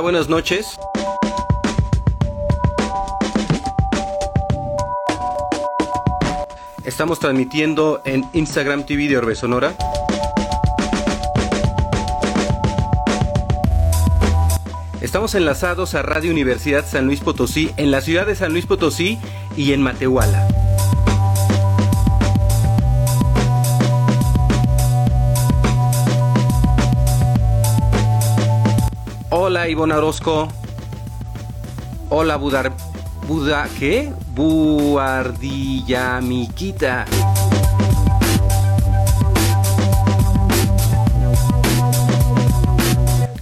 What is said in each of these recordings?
Buenas noches. Estamos transmitiendo en Instagram TV de Orbe Sonora. Estamos enlazados a Radio Universidad San Luis Potosí en la ciudad de San Luis Potosí y en Matehuala. Hola Ivonne Orozco. Hola Budar... Buda... ¿Qué? Buardilla Miquita.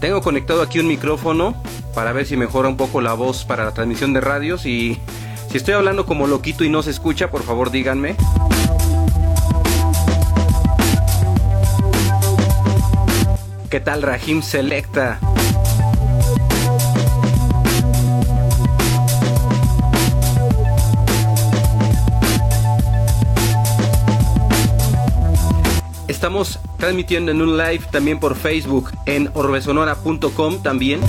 Tengo conectado aquí un micrófono para ver si mejora un poco la voz para la transmisión de radios y si estoy hablando como loquito y no se escucha, por favor díganme. ¿Qué tal Rahim Selecta? Estamos transmitiendo en un live también por Facebook en orbesonora.com también.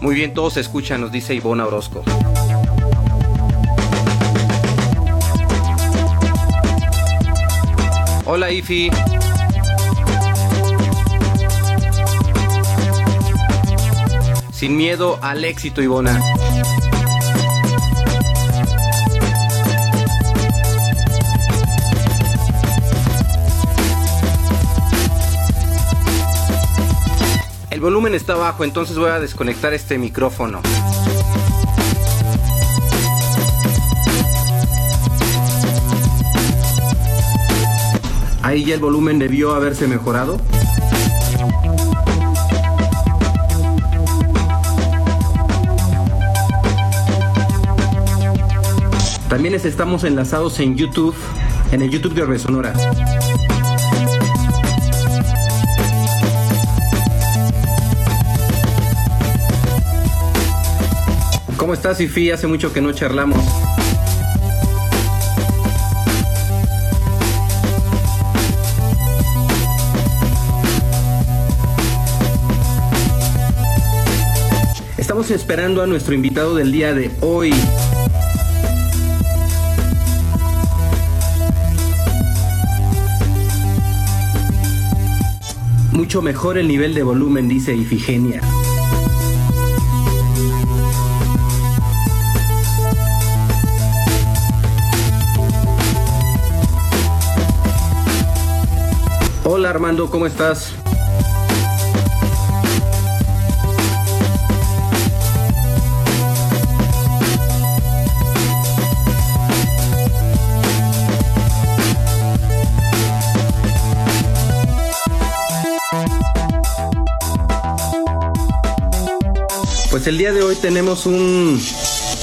Muy bien, todos escuchan, nos dice Ivona Orozco. Hola Ifi. Sin miedo al éxito, Ivona. Volumen está bajo, entonces voy a desconectar este micrófono. Ahí ya el volumen debió haberse mejorado. También estamos enlazados en YouTube, en el YouTube de Orbe ¿Cómo estás, Ifi? Hace mucho que no charlamos. Estamos esperando a nuestro invitado del día de hoy. Mucho mejor el nivel de volumen, dice Ifigenia. Hola Armando, ¿cómo estás? Pues el día de hoy tenemos un,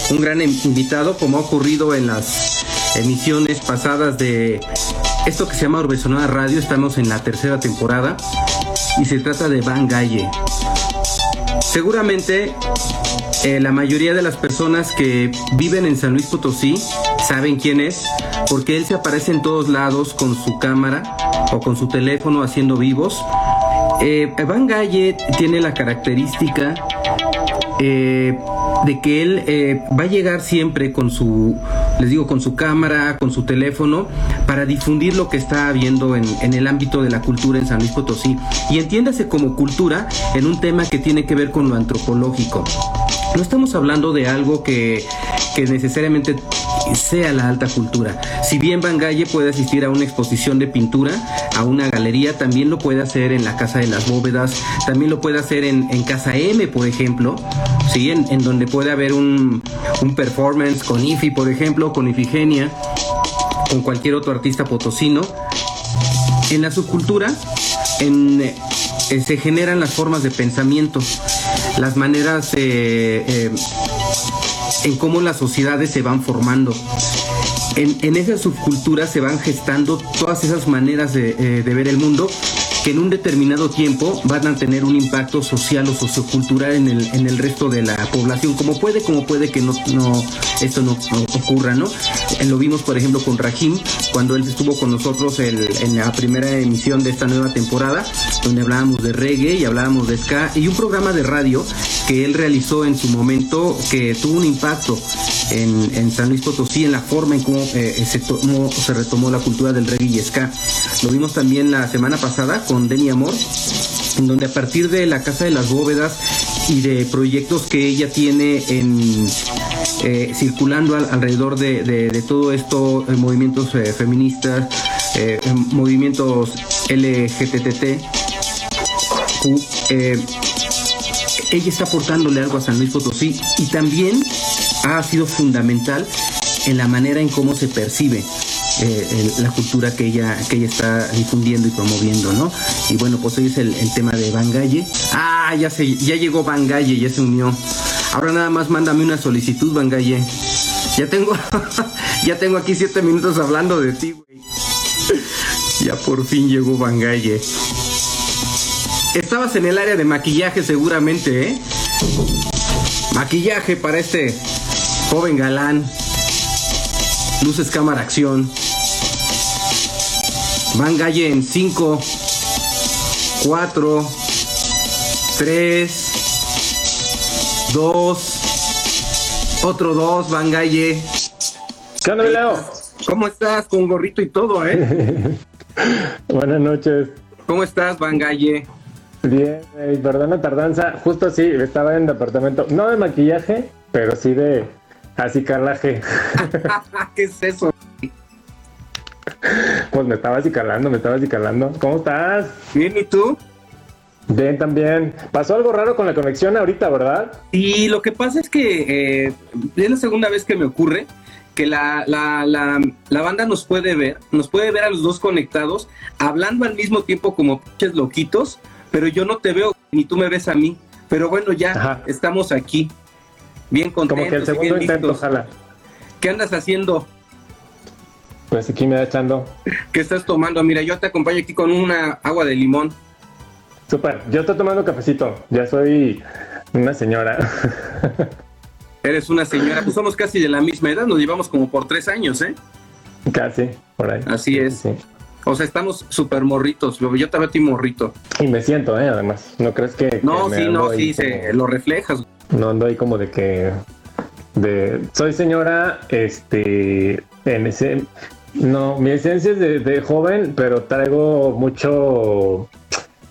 un gran invitado, como ha ocurrido en las emisiones pasadas de esto que se llama Urbesonada Radio, estamos en la tercera temporada y se trata de Van Galle. Seguramente eh, la mayoría de las personas que viven en San Luis Potosí saben quién es, porque él se aparece en todos lados con su cámara o con su teléfono haciendo vivos. Eh, Van Galle tiene la característica eh, de que él va a llegar siempre con su, les digo, con su cámara, con su teléfono, para difundir lo que está habiendo en, el ámbito de la cultura en San Luis Potosí. Y entiéndase como cultura en un tema que tiene que ver con lo antropológico. No estamos hablando de algo que, que necesariamente sea la alta cultura. Si bien Van Galle puede asistir a una exposición de pintura, a una galería, también lo puede hacer en la Casa de las Bóvedas, también lo puede hacer en, en Casa M, por ejemplo, ¿sí? en, donde puede haber un, un, performance con Ifi, por ejemplo, con Ifigenia, con cualquier otro artista potosino. En la subcultura eh, se generan las formas de pensamiento, las maneras eh, eh, en cómo las sociedades se van formando. En, en esa subcultura se van gestando todas esas maneras de, eh, de, ver el mundo que en un determinado tiempo van a tener un impacto social o sociocultural en el, en el resto de la población, como puede, como puede que no, no esto no, no ocurra, ¿no? Lo vimos, por ejemplo, con Rahim, cuando él estuvo con nosotros en la primera emisión de esta nueva temporada, donde hablábamos de reggae y hablábamos de ska, y un programa de radio que él realizó en su momento que tuvo un impacto en, San Luis Potosí, en la forma en cómo, eh, se, se retomó la cultura del reggae y ska. Lo vimos también la semana pasada con Denny Amor, en donde a partir de la Casa de las Bóvedas y de proyectos que ella tiene en, eh, circulando alrededor de, todo esto, eh, movimientos feministas, movimientos LGTT, ella está aportándole algo a San Luis Potosí y también ha sido fundamental en la manera en cómo se percibe eh, la cultura que ella, que ella está difundiendo y promoviendo, ¿no? Y bueno, pues hoy es el, tema de Bangalle. Ah, ya, se, ya llegó Bangalle, ya se unió. Ahora nada más mándame una solicitud, Bangalle. Ya tengo, ya tengo aquí siete minutos hablando de ti, güey. Ya por fin llegó Bangalle. Estabas en el área de maquillaje seguramente, ¿eh? Maquillaje para este joven galán. Luces, cámara, acción. Van Galle en 5, 4, 3, 2, otro 2, Van Galle. ¿Qué onda, Leo? ¿Cómo estás? Con gorrito y todo, ¿eh? Buenas noches. ¿Cómo estás, Van Galle? Bien, eh, perdón la tardanza. Justo sí, estaba en departamento, no de maquillaje, pero sí de acicalaje. ¿Qué es eso? Pues me estaba acicalando, me estaba acicalando. ¿Cómo estás? Bien, ¿y tú? Bien, también. Pasó algo raro con la conexión ahorita, ¿verdad? Y lo que pasa es que eh, es la segunda vez que me ocurre que la, la, la, la, banda nos puede ver, nos puede ver a los dos conectados, hablando al mismo tiempo como pinches loquitos, pero yo no te veo ni tú me ves a mí. Pero bueno, ya estamos aquí, bien contentos. Como que el segundo intento, ojalá. ¿Qué andas haciendo? Pues aquí me da echando. ¿Qué estás tomando? Mira, yo te acompaño aquí con una agua de limón. Súper, yo estoy tomando cafecito, ya soy una señora. Eres una señora, pues somos casi de la misma edad, nos llevamos como por tres años, ¿eh? Casi, por ahí. Así es. Sí. O sea, estamos súper morritos. Yo a ti morrito. Y me siento, ¿eh? Además. ¿No crees que.? No, sí, no, sí, se, lo reflejas. No ando ahí como de que. De, soy señora, este. En ese. No, mi esencia es de, joven, pero traigo mucho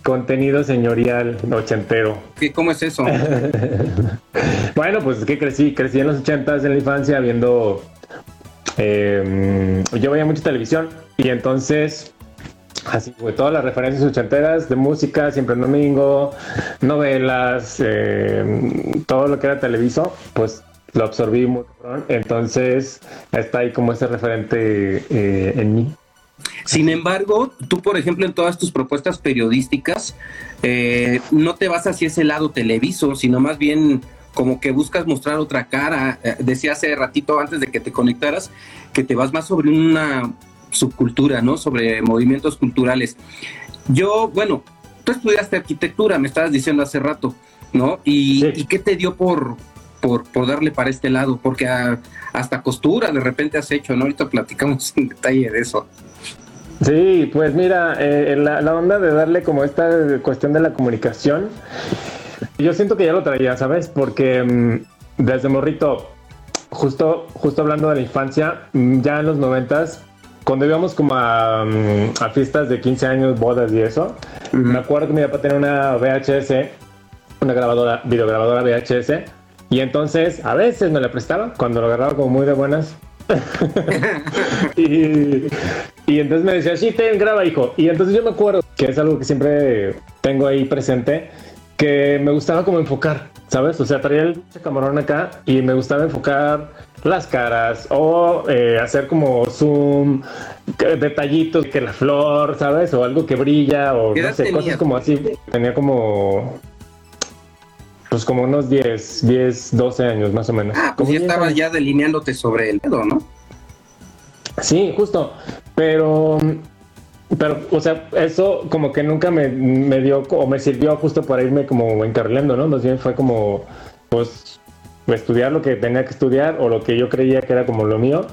contenido señorial ochentero. ¿Qué, ¿Cómo es eso? bueno, pues es que crecí, crecí en los ochentas en la infancia viendo. Eh, yo veía mucha televisión y entonces, así fue, todas las referencias ochenteras de música, siempre en domingo, novelas, eh, todo lo que era televiso, pues lo absorbí muy Entonces, está ahí como ese referente eh, en mí. Sin embargo, tú, por ejemplo, en todas tus propuestas periodísticas, eh, no te vas hacia ese lado televiso, sino más bien como que buscas mostrar otra cara. decía hace ratito, antes de que te conectaras, que te vas más sobre una subcultura, ¿no? Sobre movimientos culturales. Yo, bueno, tú estudiaste arquitectura, me estabas diciendo hace rato, ¿no? ¿Y, qué te dio por, por, darle para este lado? Porque hasta costura de repente has hecho, ¿no? Ahorita platicamos en detalle de eso. Sí, pues mira, eh, la, la, onda de darle como esta cuestión de la comunicación, yo siento que ya lo traía, ¿sabes? Porque mm, desde morrito, justo, justo hablando de la infancia, mm, ya en los noventas, cuando íbamos como a, mm, a, fiestas de 15 años, bodas y eso, me acuerdo que mi papá tenía una VHS, una grabadora, videograbadora VHS, y entonces a veces me la prestaba cuando lo agarraba como muy de buenas. y, y, entonces me decía, sí, ten, graba, hijo. Y entonces yo me acuerdo que es algo que siempre tengo ahí presente, que me gustaba como enfocar, ¿sabes? O sea, traía el camarón acá y me gustaba enfocar las caras o eh, hacer como zoom, detallitos que la flor, ¿sabes? O algo que brilla o no sé, cosas como así. Tenía como pues como unos 10, 10, 12 años más o menos. Ah, pues ya estabas ya delineándote sobre el dedo, ¿no? Sí, justo. Pero, pero, o sea, eso como que nunca me, me dio o me sirvió justo para irme como encarrilando, ¿no? Más bien fue como, pues estudiar lo que tenía que estudiar o lo que yo creía que era como lo mío.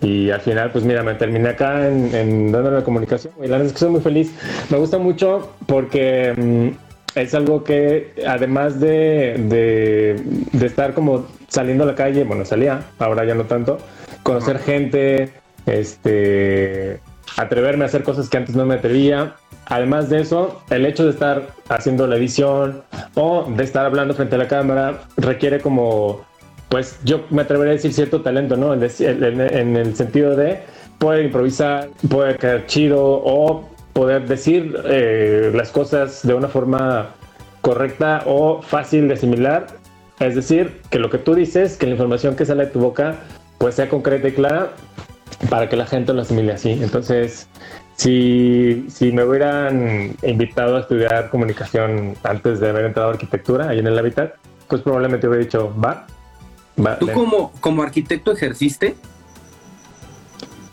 Y al final, pues mira, me terminé acá en, en dándole la comunicación. Y la verdad es que soy muy feliz. Me gusta mucho porque mm, es algo que, además de, de, de, estar como saliendo a la calle, bueno, salía, ahora ya no tanto, conocer gente, este, atreverme a hacer cosas que antes no me atrevía. Además de eso, el hecho de estar haciendo la edición o de estar hablando frente a la cámara requiere como, pues yo me atrevería a decir cierto talento, ¿no? En, el sentido de poder improvisar, poder quedar chido o poder decir eh, las cosas de una forma correcta o fácil de asimilar. Es decir, que lo que tú dices, que la información que sale de tu boca, pues sea concreta y clara para que la gente lo asimile así. Entonces, si, si me hubieran invitado a estudiar comunicación antes de haber entrado a arquitectura ahí en el Hábitat, pues probablemente hubiera dicho, va. va ¿Tú como, como arquitecto ejerciste?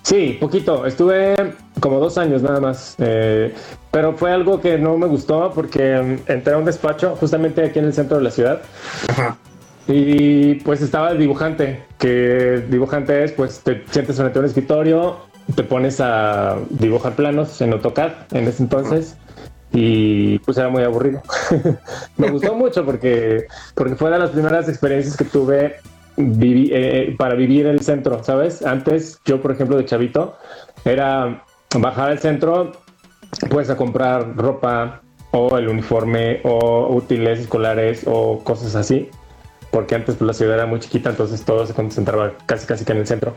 Sí, poquito. Estuve como dos años nada más. Eh, pero fue algo que no me gustó porque mm, entré a un despacho justamente aquí en el centro de la ciudad. Ajá. Y pues estaba el dibujante, que dibujante es, pues te sientes frente a un escritorio, te pones a dibujar planos en AutoCAD en ese entonces y pues era muy aburrido. Me gustó mucho porque, porque fue de las primeras experiencias que tuve eh, para vivir en el centro, ¿sabes? Antes yo, por ejemplo, de chavito, era bajar al centro pues a comprar ropa o el uniforme o útiles escolares o cosas así porque antes pues, la ciudad era muy chiquita, entonces todo se concentraba casi casi que en el centro.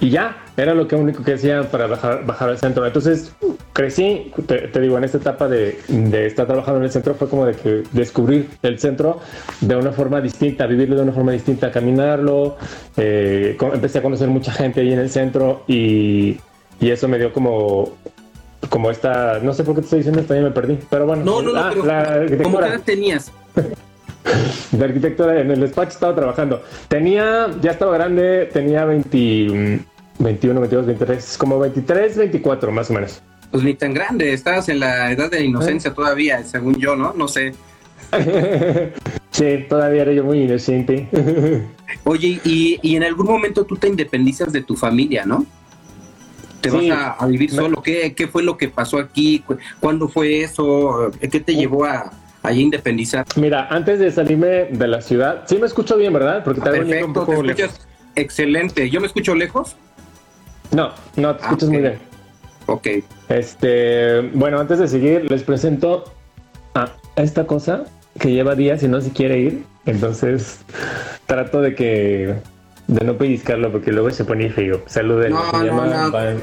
Y ya, era lo que único que hacía para bajar, bajar al centro. Entonces crecí, te, digo, en esta etapa de, de, estar trabajando en el centro fue como de que descubrir el centro de una forma distinta, vivirlo de una forma distinta, caminarlo. Eh, empecé a conocer mucha gente ahí en el centro y, y eso me dio como como esta, no sé por qué te estoy diciendo esto, ya me perdí, pero bueno. No, no, no, ah, pero ¿cómo edad tenías? de arquitectura en el despacho estaba trabajando. Tenía, ya estaba grande, tenía 20, 21, 22, 23, como 23, 24 más o menos. Pues ni tan grande, estabas en la edad de inocencia ¿Eh? todavía, según yo, ¿no? No sé. sí, todavía era yo muy inocente. Oye, y, y, en algún momento tú te independizas de tu familia, ¿no? Te vas a, vivir solo. ¿Qué, ¿Qué fue lo que pasó aquí? ¿Cuándo fue eso? ¿Qué te llevó a, ahí independizar? Mira, antes de salirme de la ciudad, sí me escucho bien, ¿verdad? Porque te Perfecto, un poco te escuchas excelente. ¿Yo me escucho lejos? No, no, te escuchas muy bien. Ok. Este, bueno, antes de seguir, les presento a esta cosa que lleva días y no se quiere ir. Entonces, trato de que de no pellizcarlo porque luego se pone feo. Saluden. No, se no, no.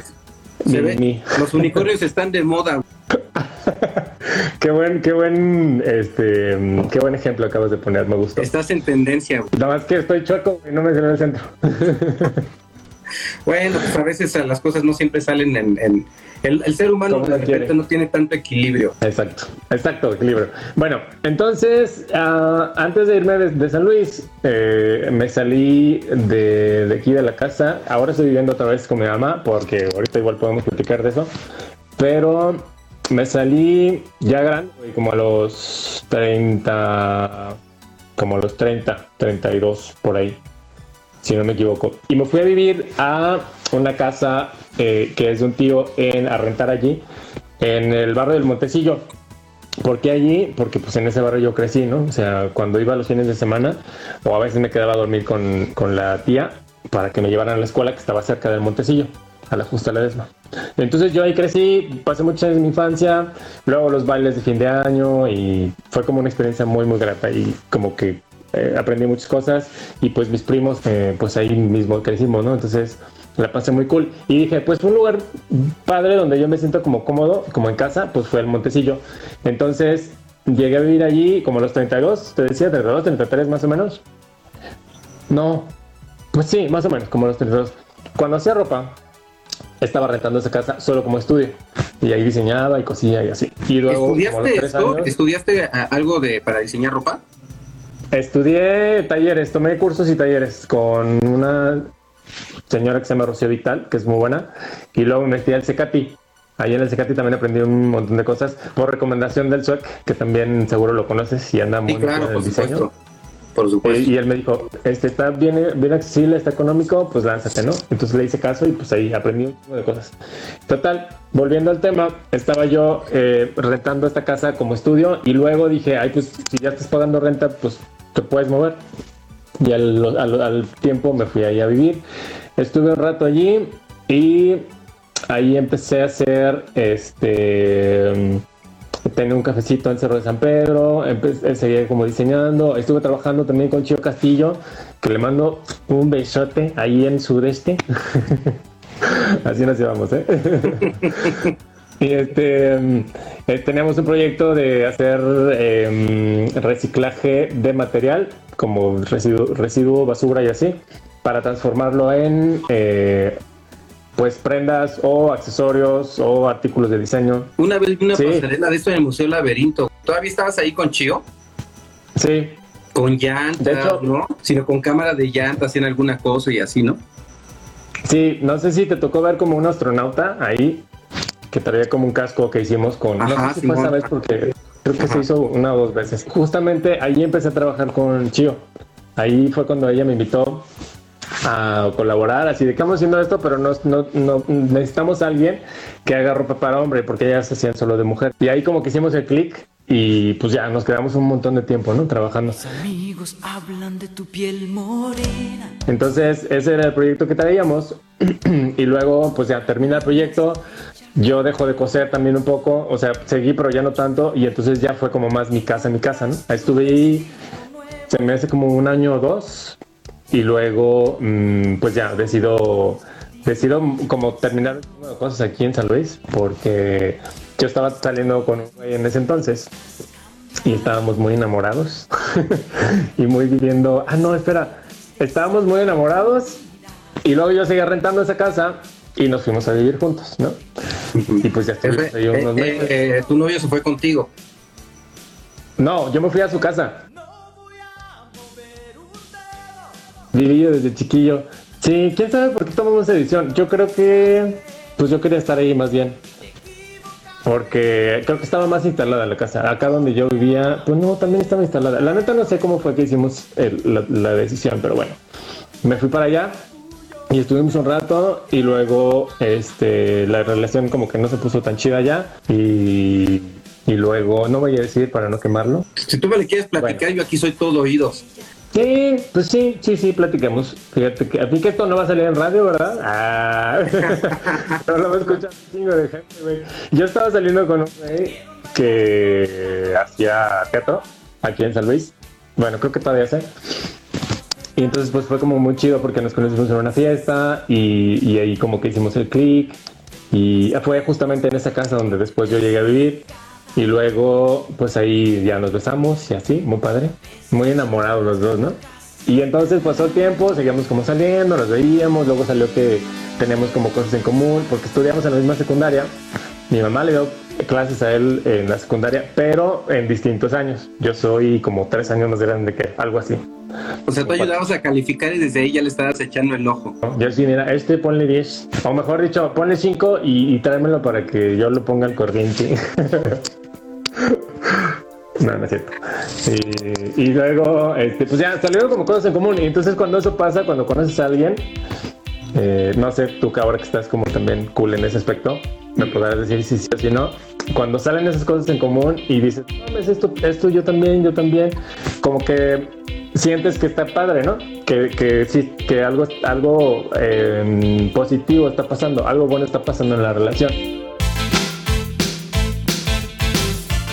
Se ve, los unicornios están de moda. qué buen, qué buen, este, qué buen ejemplo acabas de poner, me gustó. Estás en tendencia. Nada más que estoy chueco y no me salió el centro. bueno, pues a veces las cosas no siempre salen en, el, ser humano de repente no tiene tanto equilibrio. Exacto, exacto, equilibrio. Bueno, entonces, uh, antes de irme de, San Luis, eh, me salí de, de, aquí de la casa. Ahora estoy viviendo otra vez con mi mamá, porque ahorita igual podemos platicar de eso. Pero me salí ya grande, como a los 30, como a los 30, 32 por ahí, si no me equivoco. Y me fui a vivir a una casa eh, que es de un tío en, a rentar allí, en el barrio del Montecillo. ¿Por qué allí? Porque pues en ese barrio yo crecí, ¿no? O sea, cuando iba los fines de semana o a veces me quedaba a dormir con, con la tía para que me llevaran a la escuela que estaba cerca del Montecillo a la justa Ledesma. Entonces yo ahí crecí, pasé muchos años de mi infancia, luego los bailes de fin de año y fue como una experiencia muy muy grata y como que eh, aprendí muchas cosas y pues mis primos eh, pues ahí mismo crecimos, ¿no? Entonces la pasé muy cool y dije pues un lugar padre donde yo me siento como cómodo, como en casa, pues fue el Montecillo. Entonces llegué a vivir allí como los 32, te decía, 32, 33 más o menos. No, pues sí, más o menos, como los 32. Cuando hacía ropa, estaba rentando esa casa solo como estudio. Y ahí diseñaba y cosía y así. Y luego, ¿Estudiaste esto? ¿Estudiaste eh, algo de para diseñar ropa? Estudié talleres, tomé cursos y talleres con una señora que se llama Rocío Vital, que es muy buena, y luego me metí al Secati. Ahí en el Secati también aprendí un montón de cosas por recomendación del SUEC, que también seguro lo conoces y anda muy claro, en el diseño. Por supuesto. y él me dijo, este está bien, bien accesible, está económico, pues lánzate, ¿no? Entonces le hice caso y pues ahí aprendí un chingo de cosas. Total, volviendo al tema, estaba yo eh, rentando esta casa como estudio y luego dije, ay, pues si ya estás pagando renta, pues puedes mover. Y al, tiempo me fui ahí a vivir. Estuve un rato allí y ahí empecé a hacer este tenía un cafecito en Cerro de San Pedro, empe- seguía como diseñando, estuve trabajando también con Chio Castillo, que le mando un besote ahí en sudeste. Así nos llevamos, ¿eh? y este eh, teníamos un proyecto de hacer eh, reciclaje de material, como residuo, residuo, basura y así, para transformarlo en eh, pues prendas o accesorios o artículos de diseño. Una vez vi una Sí. pasarela de esto en el Museo Laberinto. ¿Todavía estabas ahí con Chio? Sí, Con llantas, De hecho- ¿no? Sino con cámara de llantas en alguna cosa y así, ¿no? Sí, no sé si te tocó ver como un astronauta ahí que traía como un casco que hicimos con. Ajá, no sé si fue esa vez porque creo que Ajá. se hizo una o dos veces. Justamente ahí empecé a trabajar con Chio. Ahí fue cuando ella me invitó a colaborar, así de que estamos haciendo esto, pero no, no, no- necesitamos a alguien que haga ropa para hombre, porque ellas se hacían solo de mujer. Y ahí como que hicimos el clic y pues ya nos quedamos un montón de tiempo, ¿no? Trabajando. Mis amigos hablan de tu piel morena. Entonces, ese era el proyecto que traíamos. y luego, pues ya termina el proyecto. Yo dejo de coser también un poco. O sea, seguí, pero ya no tanto. Y entonces ya fue como más mi casa, mi casa, ¿no? Estuve ahí, se me hace como un año o dos. Y luego, mm, pues ya decido, decido como terminar cosas aquí en San Luis. Porque yo estaba saliendo con un güey en ese entonces y estábamos muy enamorados y muy viviendo. Ah, no, espera, estábamos muy enamorados y luego yo seguía rentando esa casa y nos fuimos a vivir juntos, ¿no? Y pues ya estuvimos ahí unos Eh, meses. eh, eh, tu novio se fue contigo. No, yo me fui a su casa. Viví yo desde chiquillo. Sí, quién sabe por qué tomamos esa decisión. Yo creo que, pues yo quería estar ahí más bien. Porque creo que estaba más instalada la casa. Acá donde yo vivía, pues no, también estaba instalada. La neta no sé cómo fue que hicimos el- la, la decisión, pero bueno. Me fui para allá y estuvimos un rato y luego este, la relación como que no se puso tan chida ya. Y, y luego, no voy a decir para no quemarlo. Si tú me le quieres platicar, Bueno. yo aquí soy todo oídos. Sí, pues sí, sí, sí, platiquemos. Fíjate que a ti que esto no va a salir en radio, ¿verdad? Ah, no lo va a escuchar un chingo de gente, güey. Yo estaba saliendo con un güey que hacía teatro aquí en San Luis. Bueno, creo que todavía sé. Y entonces pues fue como muy chido porque nos conocimos en una fiesta y, y ahí como que hicimos el click. Y fue justamente en esa casa donde después yo llegué a vivir. Y luego, pues ahí ya nos besamos y así, muy padre. Muy enamorados los dos, ¿no? Y entonces pasó el tiempo, seguíamos como saliendo, nos veíamos, luego salió que teníamos como cosas en común, porque estudiamos en la misma secundaria. Mi mamá le dio clases a él en la secundaria, pero en distintos años. Yo soy como tres años más grande que él, algo así. O sea, tú ayudabas a calificar y desde ahí ya le estabas echando el ojo. Yo sí, mira, este ponle 10. O mejor dicho, ponle 5 y, y tráemelo para que yo lo ponga al corriente. no, no es cierto. Y, y luego, este, pues ya salieron como cosas en común. Y entonces cuando eso pasa, cuando conoces a alguien, eh, no sé, tú que ahora que estás como también cool en ese aspecto, me podrás decir si sí o si no. Cuando salen esas cosas en común y dices, no, mames, esto, esto yo también, yo también, como que sientes que está padre, ¿no? Que, que algo, algo eh, positivo está pasando, algo bueno está pasando en la relación.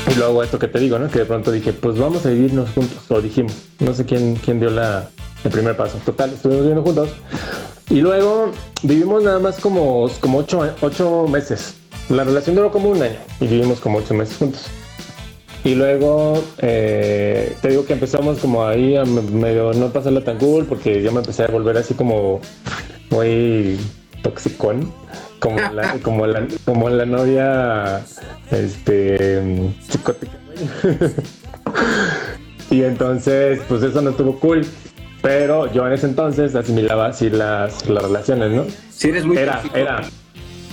Y luego esto que te digo, ¿no? Que de pronto dije, pues vamos a vivirnos juntos, o dijimos, no sé quién, quién dio la, el primer paso. Total, estuvimos viviendo juntos. Y luego vivimos nada más como, como ocho, ocho meses. La relación duró como un año y vivimos como ocho meses juntos. Y luego eh, te digo que empezamos como ahí a me- medio no pasarla tan cool porque yo me empecé a volver así como muy toxicón. Como la, como la, como la novia este psicótica, y entonces, pues eso no estuvo cool. Pero yo en ese entonces asimilaba así las, las relaciones, ¿no? Si eres muy Era, tóxico. era,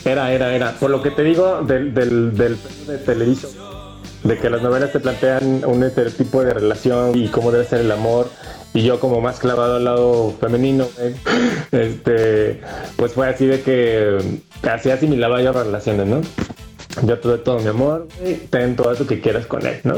era, era, era. Por lo que te digo del, del, del de Televisa, de que las novelas te plantean un estereotipo de relación y cómo debe ser el amor y yo como más clavado al lado femenino, güey, este, pues fue así de que así asimilaba yo relaciones, ¿no? Yo tuve todo mi amor, ten todo eso que quieras con él, ¿no?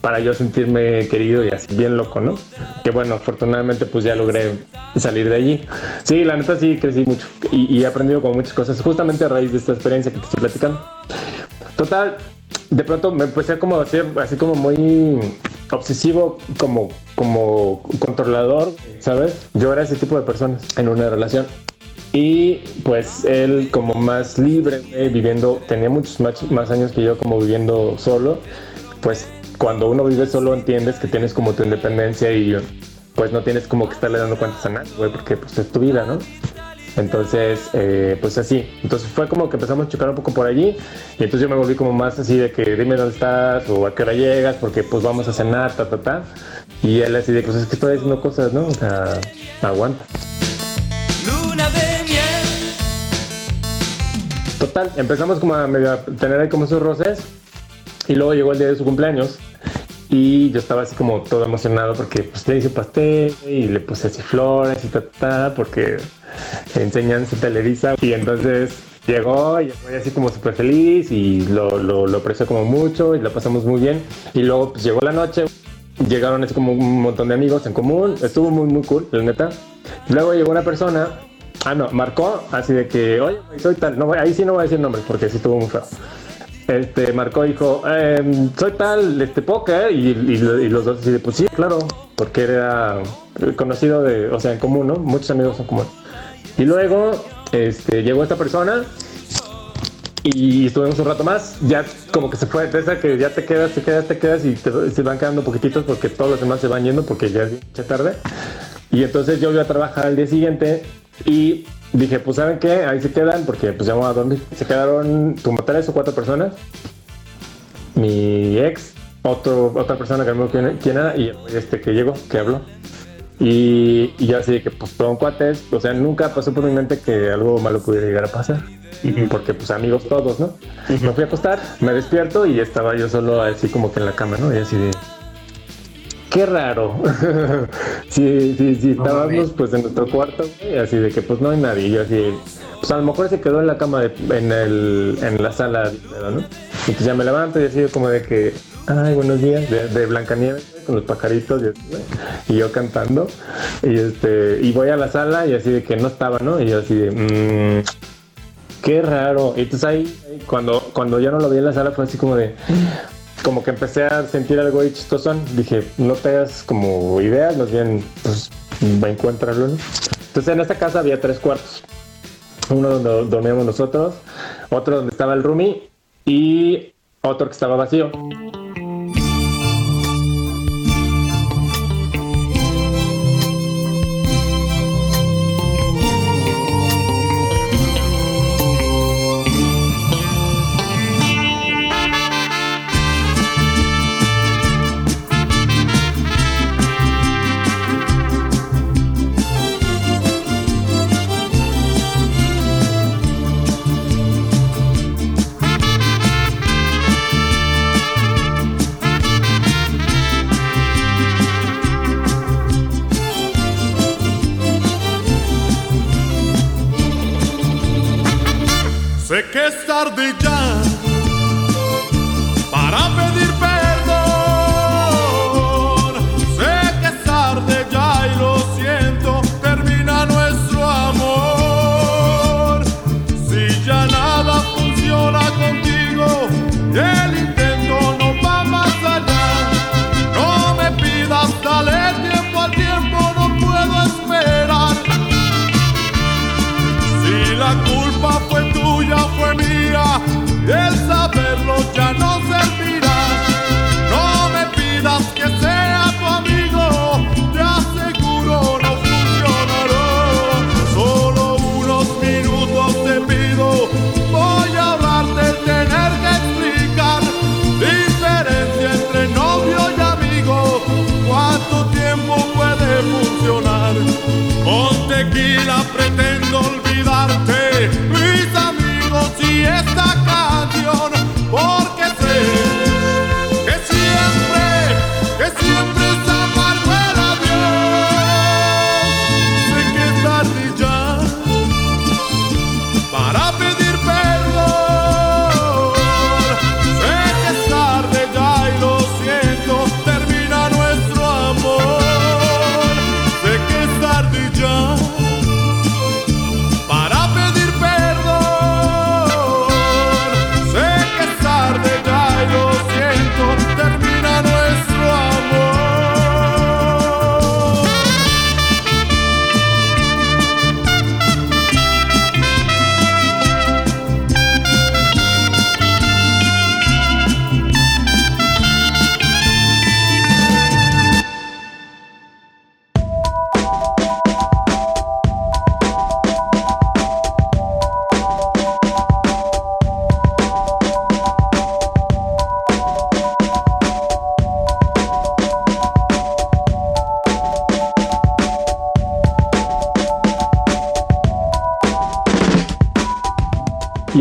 Para yo sentirme querido y así bien loco, ¿no? Que bueno, afortunadamente pues ya logré salir de allí. Sí, la neta sí crecí mucho y, y he aprendido como muchas cosas justamente a raíz de esta experiencia que te estoy platicando. Total, de pronto me empecé como así como muy obsesivo, como, como controlador, ¿sabes? Yo era ese tipo de personas en una relación. Y pues él como más libre, eh, viviendo, tenía muchos más, más años que yo como viviendo solo, pues cuando uno vive solo entiendes que tienes como tu independencia y pues no tienes como que estarle dando cuentas a nadie, güey, porque pues es tu vida, ¿no? Entonces, eh, pues así. Entonces fue como que empezamos a chocar un poco por allí. Y entonces yo me volví como más así de que dime dónde estás o a qué hora llegas, porque pues vamos a cenar, ta, ta, ta. Y él así de pues es que estoy haciendo cosas, ¿no? O sea, aguanta. Luna de miel. Total, empezamos como a, medio a tener ahí como esos roces. Y luego llegó el día de su cumpleaños. Y yo estaba así como todo emocionado porque pues le hice pastel y le puse así flores y ta, ta, porque enseñan su Televisa. Y entonces llegó y estoy así como súper feliz y lo, lo, lo como mucho y lo pasamos muy bien. Y luego pues llegó la noche, llegaron así como un montón de amigos en común, estuvo muy muy cool, la neta. Luego llegó una persona, ah no, marcó así de que, oye, soy tal, no ahí sí no voy a decir nombres porque sí estuvo muy feo. Este, marcó y dijo, "Em, soy tal, este, ¿puedo caer?" Y, los dos así de, pues sí, claro, porque era conocido de, o sea, en común, ¿no? Muchos amigos en común. Y luego, este, llegó esta persona y estuvimos un rato más. Ya como que se fue, de esa que ya te quedas, te quedas, te quedas y se van quedando poquititos porque todos los demás se van yendo porque ya es mucha tarde. Y entonces yo iba a trabajar al día siguiente y dije, pues ¿saben qué? Ahí se quedan porque pues ya voy a dormir. Se quedaron como tres o cuatro personas. Mi ex, otro, otra persona que no me quién, era y este que llegó, que habló. Y, y yo así de que pues fueron cuates, o sea, nunca pasó por mi mente que algo malo pudiera llegar a pasar. Porque pues amigos todos, ¿no? Me fui a acostar, me despierto y estaba yo solo así como que en la cama, ¿no? Y así de... Qué raro. sí, sí, sí, estábamos pues en nuestro cuarto, güey, así de que pues no hay nadie. Y yo así, pues a lo mejor se quedó en la cama, de- en, el, en la sala, ¿no? Y pues ya me levanto y así como de que, ay, buenos días, de, de Blancanieves, con los pajaritos y, así, güey, y yo cantando. Y este, y voy a la sala y así de que no estaba, ¿no? Y yo así de, mmm, qué raro. Y entonces ahí, ahí, cuando, cuando ya no lo vi en la sala fue así como de, como que empecé a sentir algo ahí chistosón. Dije, no te como ideas, más bien, pues, va a encontrarlo, ¿no? Entonces en esta casa había tres cuartos. Uno donde dormíamos nosotros, otro donde estaba el roomie y otro que estaba vacío. Tarde ya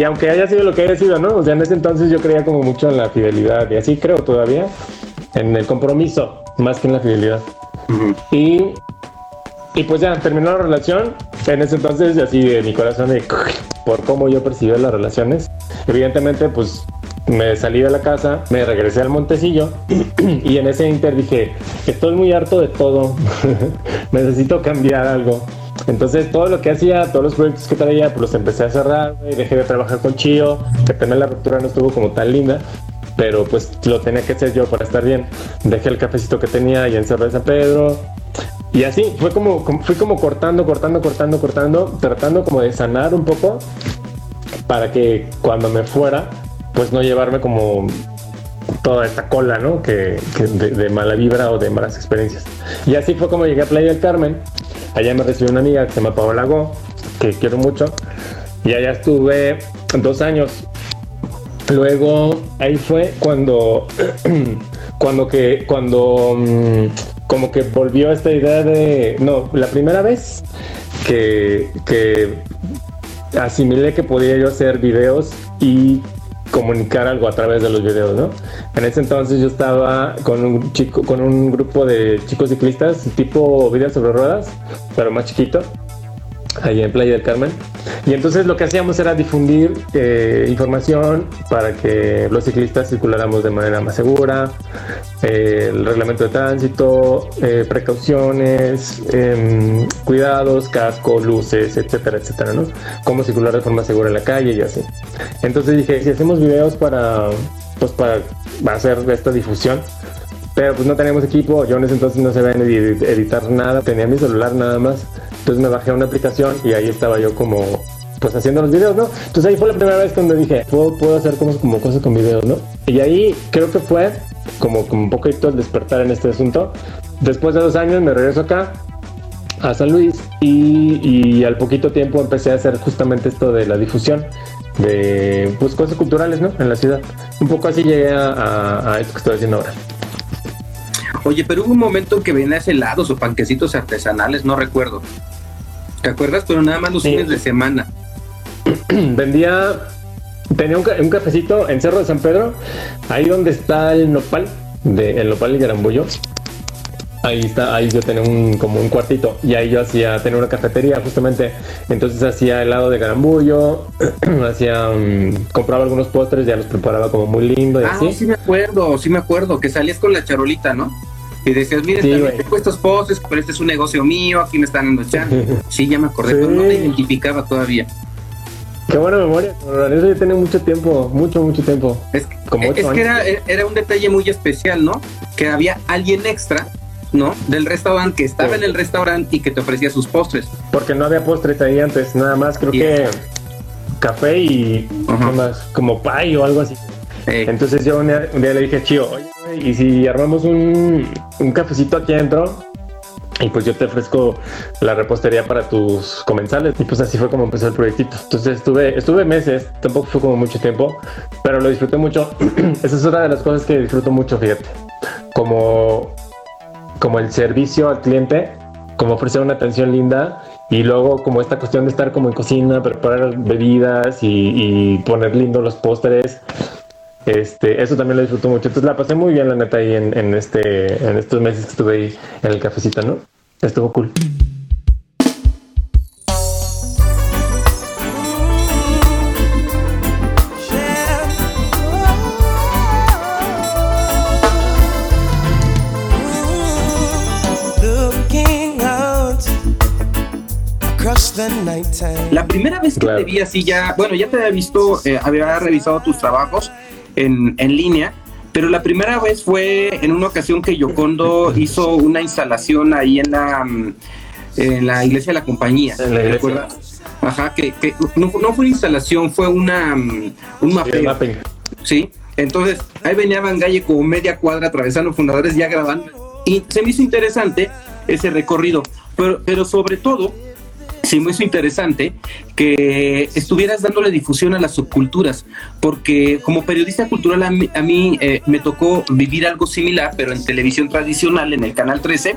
aunque haya sido lo que haya sido, ¿no? O sea, en ese entonces yo creía como mucho en la fidelidad y así creo todavía, en el compromiso, más que en la fidelidad. Y, y pues ya terminó la relación. En ese entonces, así de mi corazón, de, por cómo yo percibí las relaciones, evidentemente, pues me salí de la casa, me regresé al Montecillo y en ese inter dije, estoy muy harto de todo, necesito cambiar algo. Entonces todo lo que hacía, todos los proyectos que traía, pues los empecé a cerrar, y dejé de trabajar con Chío, que también la ruptura no estuvo como tan linda, pero pues lo tenía que hacer yo para estar bien. Dejé el cafecito que tenía y en Cerro de San Pedro. Y así, fue como, fui como cortando, cortando, cortando, cortando, tratando como de sanar un poco para que cuando me fuera, pues no llevarme como toda esta cola, ¿no? Que, de, mala vibra o de malas experiencias. Y así fue como llegué a Playa del Carmen. Allá me recibió una amiga que se llama Paola Go, que quiero mucho. Y allá estuve dos años. Luego ahí fue cuando, cuando que, cuando mm, como que volvió esta idea de, no, la primera vez que, que asimilé que podía yo hacer videos y comunicar algo a través de los videos, ¿no? En ese entonces yo estaba con un chico, con un grupo de chicos ciclistas, tipo videos sobre ruedas, pero más chiquito ahí en Playa del Carmen. Y entonces lo que hacíamos era difundir eh, información para que los ciclistas circuláramos de manera más segura, eh, el reglamento de tránsito, eh, precauciones, em, cuidados, casco, luces, etcétera, etcétera, ¿no? Cómo circular de forma segura en la calle y así. Entonces dije, si hacemos videos para, pues para hacer esta difusión, pero pues no teníamos equipo, yo en ese entonces no sabía editar nada, tenía mi celular nada más entonces me bajé a una aplicación y ahí estaba yo como pues haciendo los videos, ¿no? Entonces ahí fue la primera vez cuando dije, puedo, puedo hacer como, como cosas con videos, ¿no? Y ahí creo que fue como, como un poquito el despertar en este asunto. Después de dos años me regreso acá a San Luis y, al poquito tiempo empecé a hacer justamente esto de la difusión de pues cosas culturales, ¿no? En la ciudad. Un poco así llegué a, esto que estoy haciendo ahora. Oye, pero hubo un momento en que venías helados o panquecitos artesanales, no recuerdo. ¿Te acuerdas? Pero nada más los fines de semana. Vendía, tenía un, cafecito en Cerro de San Pedro, ahí donde está el nopal, de, el nopal y Garambullo. Ahí está, ahí yo tenía un, como un cuartito y ahí yo hacía, tenía una cafetería justamente, entonces hacía helado de garambullo, hacía, um, compraba algunos postres, ya los preparaba como muy lindo y ah, sí me acuerdo, sí me acuerdo, que salías con la charolita, ¿no? Y decías, mire, sí, tengo estos postres, pero este es un negocio mío, aquí me están dando sí, ya me acordé, pero no te identificaba todavía. Qué buena memoria, eso ya tiene mucho tiempo, mucho, mucho tiempo. Es, Como es que era, era un detalle muy especial, ¿no? Que había alguien extra ¿no? Del restaurante que estaba en el restaurante y que te ofrecía sus postres. Porque no había postres ahí antes, nada más creo que café y más, como pay o algo así. Entonces yo un día, le dije, Chío, oye, y si armamos un, un cafecito aquí adentro, y pues yo te ofrezco la repostería para tus comensales. Y pues así fue como empezó el proyectito. Entonces estuve, estuve meses, tampoco fue como mucho tiempo, pero lo disfruté mucho. Esa es una de las cosas que disfruto mucho, fíjate. Como como el servicio al cliente, como ofrecer una atención linda y luego como esta cuestión de estar como en cocina, preparar bebidas y, poner lindo los postres. Este, eso también lo disfruto mucho. Entonces la pasé muy bien, la neta, ahí en, en, este, en estos meses que estuve ahí en el cafecito, ¿no? Estuvo cool. La primera vez que te vi así ya, bueno, ya te había visto, eh, había revisado tus trabajos en, en línea, pero la primera vez fue en una ocasión que Yocondo hizo una instalación ahí en la, mm, en la iglesia de la compañía. ¿Recuerdas? Ajá, que, que no, fue una instalación, fue una, mm, un mapeo. Sí, entonces ahí venía Van Galle como media cuadra atravesando fundadores ya grabando. Y se me hizo interesante ese recorrido, pero, pero sobre todo sí me hizo interesante que estuvieras dándole difusión a las subculturas, porque como periodista cultural a mí, eh, me tocó vivir algo similar, pero en televisión tradicional, en el Canal 13,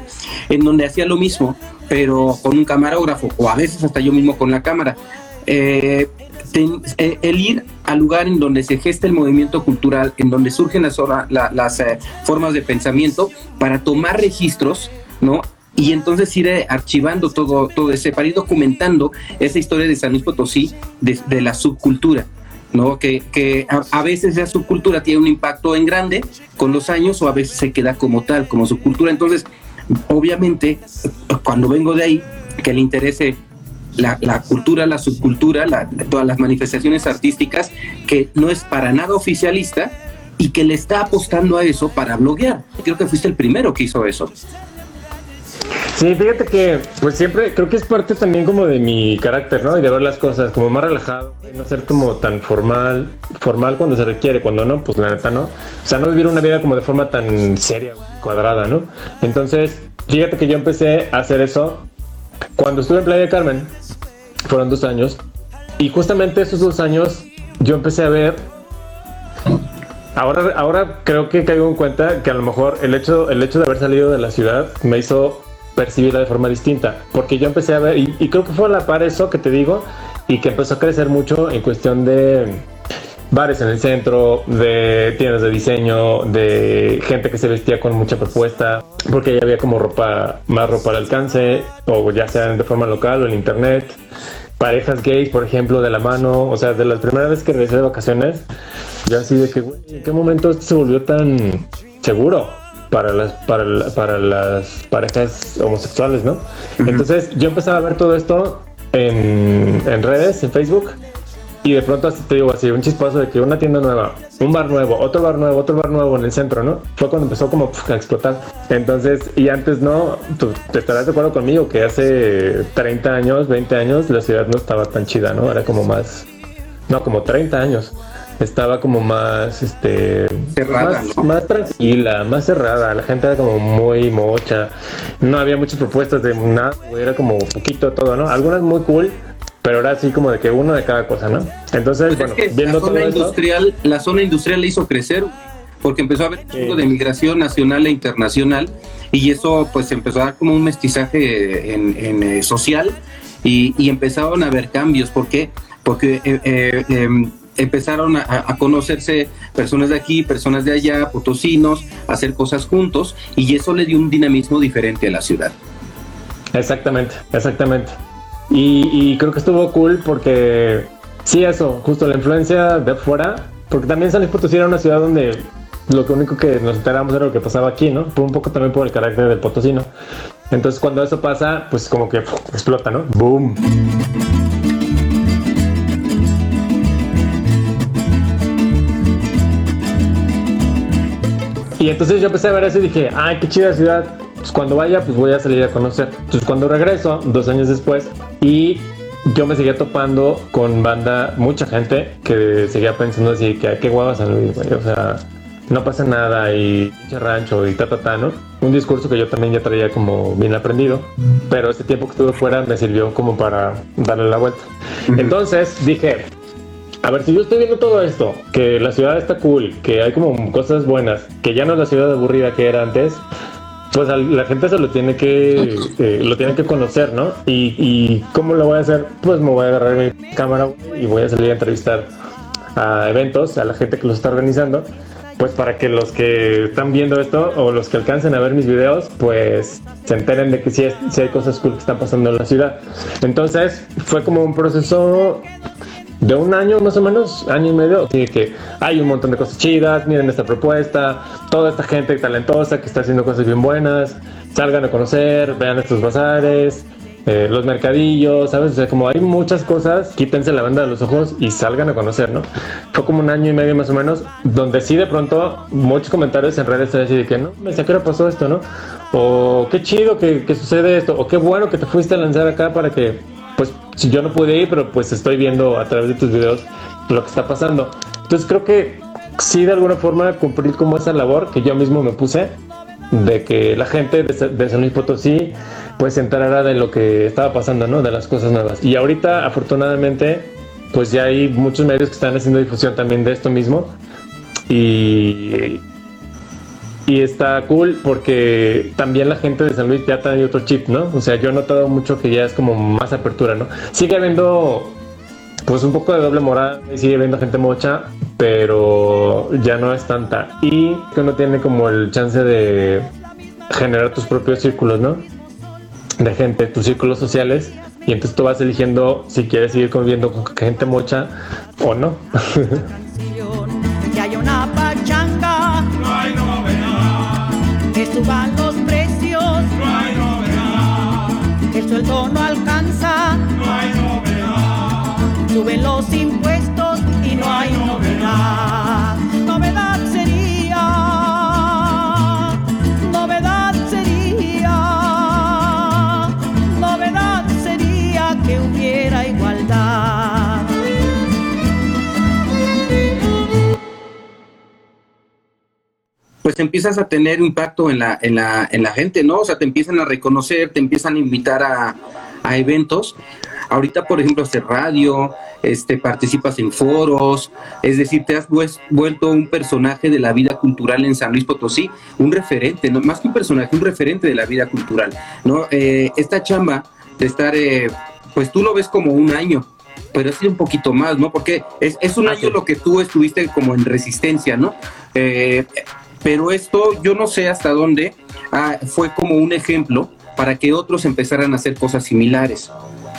en donde hacía lo mismo, pero con un camarógrafo, o a veces hasta yo mismo con la cámara. Eh, eh, el ir al lugar en donde se gesta el movimiento cultural, en donde surgen las, las eh, formas de pensamiento, para tomar registros, ¿no? Y entonces ir eh, archivando todo, todo ese, para ir documentando esa historia de San Luis Potosí, de, la subcultura. ¿no? Que, que a, veces esa subcultura tiene un impacto en grande con los años o a veces se queda como tal, como subcultura. Entonces, obviamente, cuando vengo de ahí, que le interese la, cultura, la subcultura, todas las manifestaciones artísticas, que no es para nada oficialista y que le está apostando a eso para bloguear. Creo que fuiste el primero que hizo eso. Sí, fíjate que pues siempre creo que es parte también como de mi carácter, ¿no? Y de ver las cosas como más relajado, no ser como tan formal, formal cuando se requiere, cuando no, pues la neta no. O sea, no vivir una vida como de forma tan seria, cuadrada, ¿no? Entonces, fíjate que yo empecé a hacer eso cuando estuve en Playa Carmen, fueron dos años, y justamente esos dos años yo empecé a ver. Ahora, ahora creo que caigo en cuenta que a lo mejor el hecho, el hecho de haber salido de la ciudad me hizo percibirla de forma distinta, porque yo empecé a ver, y, creo que fue a la par eso que te digo, y que empezó a crecer mucho en cuestión de bares en el centro, de tiendas de diseño, de gente que se vestía con mucha propuesta, porque ya había como ropa, más ropa al alcance, o ya sea de forma local o en internet. Parejas gays, por ejemplo, de la mano, o sea, de las primeras veces que regresé de vacaciones, yo así de que, güey, ¿en qué momento esto se volvió tan seguro? Para las, para, para las parejas homosexuales, ¿no? Entonces yo empezaba a ver todo esto en, en redes, en Facebook, y de pronto te digo así, un chispazo de que una tienda nueva, un bar nuevo, otro bar nuevo, otro bar nuevo en el centro, ¿no? Fue cuando empezó como a explotar. Entonces, y antes no, tú te estarás de acuerdo conmigo que hace 30 años, 20 años, la ciudad no estaba tan chida, ¿no? Era como más, no, como 30 años. Estaba como más, este, cerrada, más, más tranquila, más cerrada. La gente era como muy mocha. No había muchas propuestas de nada, era como poquito todo, ¿no? Algunas muy cool, pero era así como de que uno de cada cosa, ¿no? Entonces, pues bueno, viendo la zona industrial, la zona industrial le hizo crecer porque empezó a haber un de migración nacional e internacional y eso pues empezó a dar como un mestizaje en, eh, social y, empezaron a haber cambios. ¿Por qué? Porque eh, eh, em, empezaron a, conocerse personas de aquí, personas de allá, potosinos, a hacer cosas juntos y eso le dio un dinamismo diferente a la ciudad. Exactamente, exactamente. Y, creo que estuvo cool porque, sí, eso, justo la influencia de afuera, porque también San Luis Potosí era una ciudad donde lo único que nos enterábamos era lo que pasaba aquí, ¿no? Fue un poco también por el carácter del potosino. Entonces cuando eso pasa, pues como que explota, ¿no? ¡Boom! Y entonces yo empecé a ver eso y dije, ay, qué chida ciudad. Pues cuando vaya, pues voy a salir a conocer. Entonces cuando regreso, dos años después, y yo me seguía topando con banda, mucha gente que seguía pensando así, que qué guava San Luis, güey. O sea, no pasa nada y pinche rancho y ta, ta, ta, ¿no? Un discurso que yo también ya traía como bien aprendido, pero ese tiempo que estuve fuera me sirvió como para darle la vuelta. Entonces dije, a ver, si yo estoy viendo todo esto, que la ciudad está cool, que hay como cosas buenas, que ya no es la ciudad aburrida que era antes, pues la gente se lo tiene que eh, lo tiene que conocer, ¿no? Y, cómo lo voy a hacer, pues me voy a agarrar mi cámara y voy a salir a entrevistar a eventos, a la gente que los está organizando, pues para que los que están viendo esto o los que alcancen a ver mis videos, pues se enteren de que sí hay cosas cool que están pasando en la ciudad. Entonces fue como un proceso de un año más o menos, año y medio, tiene que hay un montón de cosas chidas, miren esta propuesta, toda esta gente talentosa que está haciendo cosas bien buenas, salgan a conocer, vean estos bazares, eh, los mercadillos, ¿sabes? O sea, como hay muchas cosas, quítense la banda de los ojos y salgan a conocer, ¿no? Fue como un año y medio más o menos, donde sí de pronto muchos comentarios en redes así de que no, me sé qué pasó esto, ¿no? O qué chido que, que sucede esto, o qué bueno que te fuiste a lanzar acá para que si yo no pude ir, pero pues estoy viendo a través de tus videos lo que está pasando. Entonces creo que sí de alguna forma cumplir como esa labor que yo mismo me puse de que la gente de, San Luis Potosí pues se enterara de lo que estaba pasando, ¿no? De las cosas nuevas. Y ahorita afortunadamente pues ya hay muchos medios que están haciendo difusión también de esto mismo y y está cool porque también la gente de San Luis ya trae otro chip, ¿no? O sea, yo he notado mucho que ya es como más apertura, ¿no? Sigue habiendo pues un poco de doble moral, sigue viendo gente mocha, pero ya no es tanta. Y que uno tiene como el chance de generar tus propios círculos, ¿no? De gente, tus círculos sociales. Y entonces tú vas eligiendo si quieres seguir conviviendo con gente mocha o no. sueldo no alcanza, no hay novedad. Suben los impuestos y no hay novedad. Novedad pues empiezas a tener impacto en la, en la, en la gente, ¿no? O sea, te empiezan a reconocer, te empiezan a invitar a, a eventos. Ahorita, por ejemplo, hacer radio, este, participas en foros, es decir, te has vuelto un personaje de la vida cultural en San Luis Potosí, un referente, ¿no? más que un personaje, un referente de la vida cultural, ¿no? Eh, esta chamba de estar, eh, pues tú lo ves como un año, pero es un poquito más, ¿no? Porque es, es un año lo que tú estuviste como en resistencia, ¿no? Eh, pero esto yo no sé hasta dónde ah, fue como un ejemplo para que otros empezaran a hacer cosas similares,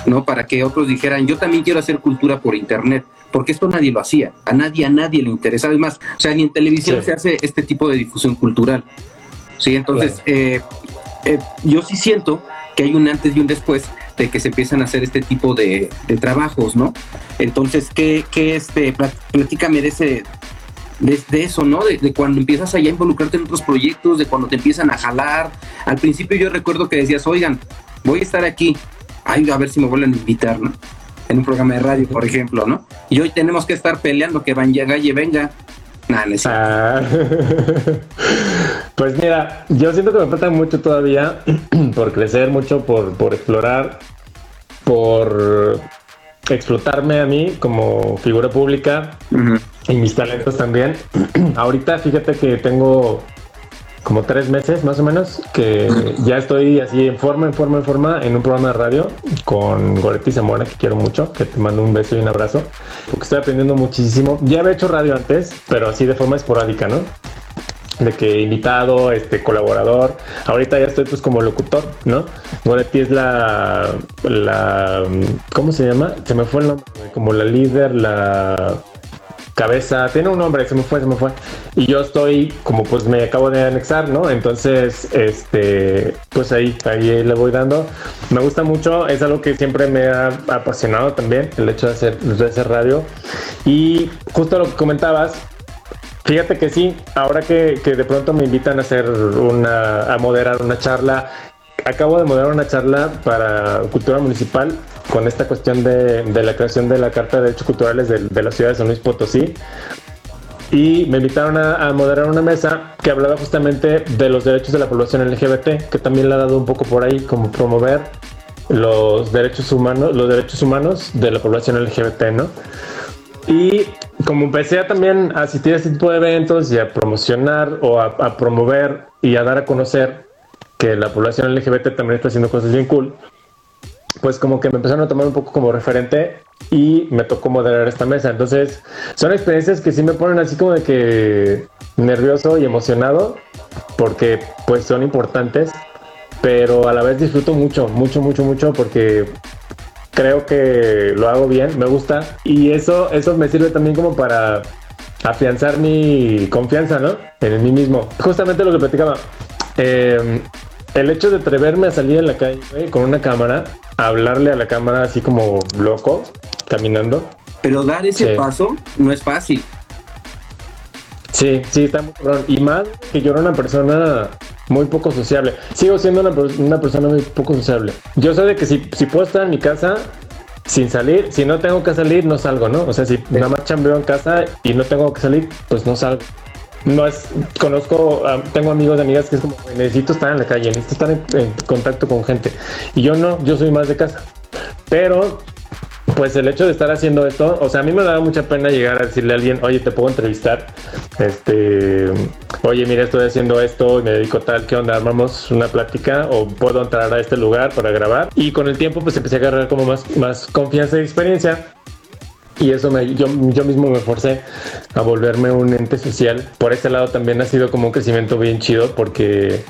¿no? Para que otros dijeran, yo también quiero hacer cultura por internet, porque esto nadie lo hacía, a nadie, a nadie le interesa, además, o sea, ni en televisión Sí. se hace este tipo de difusión cultural, ¿sí? Entonces, eh, eh, yo sí siento que hay un antes y un después de que se empiezan a hacer este tipo de, de trabajos, ¿no? Entonces, ¿qué, qué este, plat- platícame de ese, de, de eso, ¿no? De, de cuando empiezas allá a involucrarte en otros proyectos, de cuando te empiezan a jalar. Al principio yo recuerdo que decías, oigan, voy a estar aquí, ay, a ver si me vuelven a invitar, ¿no? En un programa de radio, por ejemplo, ¿no? Y hoy tenemos que estar peleando que Van Galle venga. Nah, no. Ah, pues mira, yo siento que me falta mucho todavía por crecer, mucho por, por explorar, por explotarme a mí como figura pública. Y mis talentos también. Ahorita fíjate que tengo como tres meses más o menos que ya estoy así en forma, en forma, en forma en un programa de radio con Goretti Zamora que quiero mucho, que te mando un beso y un abrazo, porque estoy aprendiendo muchísimo. Ya había hecho radio antes, pero así de forma esporádica, ¿no? de que invitado, este colaborador. Ahorita ya estoy pues como locutor, ¿no? Goretti es la, la, ¿cómo se llama? Se me fue el nombre, como la líder, la cabeza, tiene un nombre, se me fue, se me fue. Y yo estoy como pues me acabo de anexar, ¿no? Entonces, este, pues ahí, ahí le voy dando. Me gusta mucho, es algo que siempre me ha apasionado también, el hecho de hacer, de hacer radio. Y justo lo que comentabas, Fíjate que sí, ahora que, que de pronto me invitan a hacer una, a moderar una charla, acabo de moderar una charla para Cultura Municipal con esta cuestión de, la creación de la Carta de Derechos Culturales de, de la ciudad de San Luis Potosí. Y me invitaron a, a moderar una mesa que hablaba justamente de los derechos de la población LGBT, que también le ha dado un poco por ahí, como promover los derechos humanos, los derechos humanos de la población LGBT, ¿no? Y como empecé a también a asistir a este tipo de eventos y a promocionar o a, a promover y a dar a conocer que la población LGBT también está haciendo cosas bien cool, pues como que me empezaron a tomar un poco como referente y me tocó moderar esta mesa. Entonces, son experiencias que sí me ponen así como de que nervioso y emocionado porque pues son importantes, pero a la vez disfruto mucho, mucho, mucho, mucho porque creo que lo hago bien, me gusta y eso, eso me sirve también como para afianzar mi confianza, ¿no? En mí mismo. Justamente lo que platicaba, eh, el hecho de atreverme a salir en la calle con una cámara, hablarle a la cámara así como loco, caminando. Pero dar ese Sí. paso no es fácil. Sí, sí, está muy cabrón. Y más que yo era una persona muy poco sociable. Sigo siendo una, una persona muy poco sociable. Yo sé de que si, si puedo estar en mi casa sin salir, si no tengo que salir, no salgo, ¿no? O sea, si nada más chambeo en casa y no tengo que salir, pues no salgo. No es, conozco, tengo amigos y amigas que es como, "Güey, necesito estar en la calle, necesito estar en, contacto con gente. Y yo no, yo soy más de casa. Pero pues el hecho de estar haciendo esto, o sea, a mí me daba mucha pena llegar a decirle a alguien, oye, te puedo entrevistar, este, oye, mira, estoy haciendo esto y me dedico tal, ¿qué onda? Armamos una plática o puedo entrar a este lugar para grabar. Y con el tiempo, pues empecé a agarrar como más, más confianza y experiencia. Y eso me, yo, yo mismo me forcé a volverme un ente social. Por ese lado también ha sido como un crecimiento bien chido porque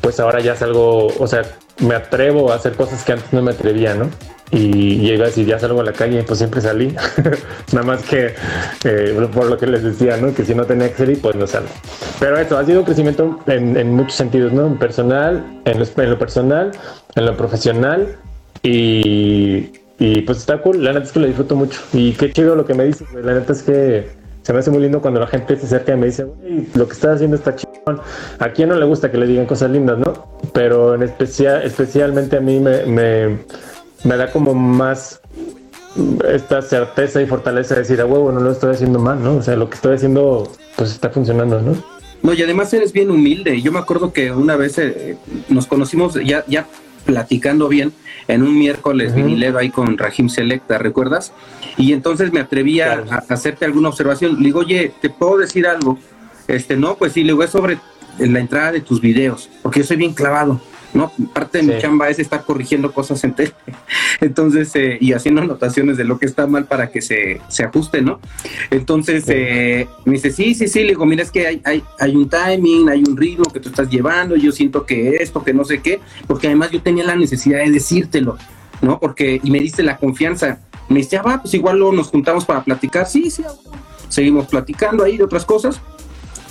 pues ahora ya salgo, o sea, me atrevo a hacer cosas que antes no me atrevía, ¿no? Y llega y ya salgo a la calle, pues siempre salí. Nada más que eh, por lo que les decía, ¿no? Que si no tenía que salir, pues no salgo. Pero eso, ha sido un crecimiento en, muchos sentidos, ¿no? En personal, en lo, en lo personal, en lo profesional y, y, pues está cool. La neta es que lo disfruto mucho. Y qué chido lo que me dices, La neta es que se me hace muy lindo cuando la gente se acerca y me dice, güey, lo que estás haciendo está chingón. A quién no le gusta que le digan cosas lindas, ¿no? Pero en especial, especialmente a mí me, me, me da como más esta certeza y fortaleza de decir, a huevo, no lo estoy haciendo mal, ¿no? O sea, lo que estoy haciendo, pues está funcionando, ¿no? No, y además eres bien humilde. Yo me acuerdo que una vez eh, nos conocimos ya, ya platicando bien en un miércoles uh ahí con Rajim Selecta, ¿recuerdas? Y entonces me atrevía a, hacerte alguna observación. Le digo, oye, ¿te puedo decir algo? Este, no, pues sí, le digo, es sobre la entrada de tus videos, porque yo soy bien clavado. ¿No? Parte de mi chamba es estar corrigiendo cosas en tele. Entonces, eh, y haciendo anotaciones de lo que está mal para que se, se ajuste, ¿no? Entonces, eh, me dice, sí, sí, sí, le digo, mira, es que hay, hay, hay un timing, hay un ritmo que tú estás llevando, yo siento que esto, que no sé qué, porque además yo tenía la necesidad de decírtelo, ¿no? Porque, y me diste la confianza. Me dice, ah, va, pues igual luego nos juntamos para platicar. Sí, sí, seguimos platicando ahí de otras cosas.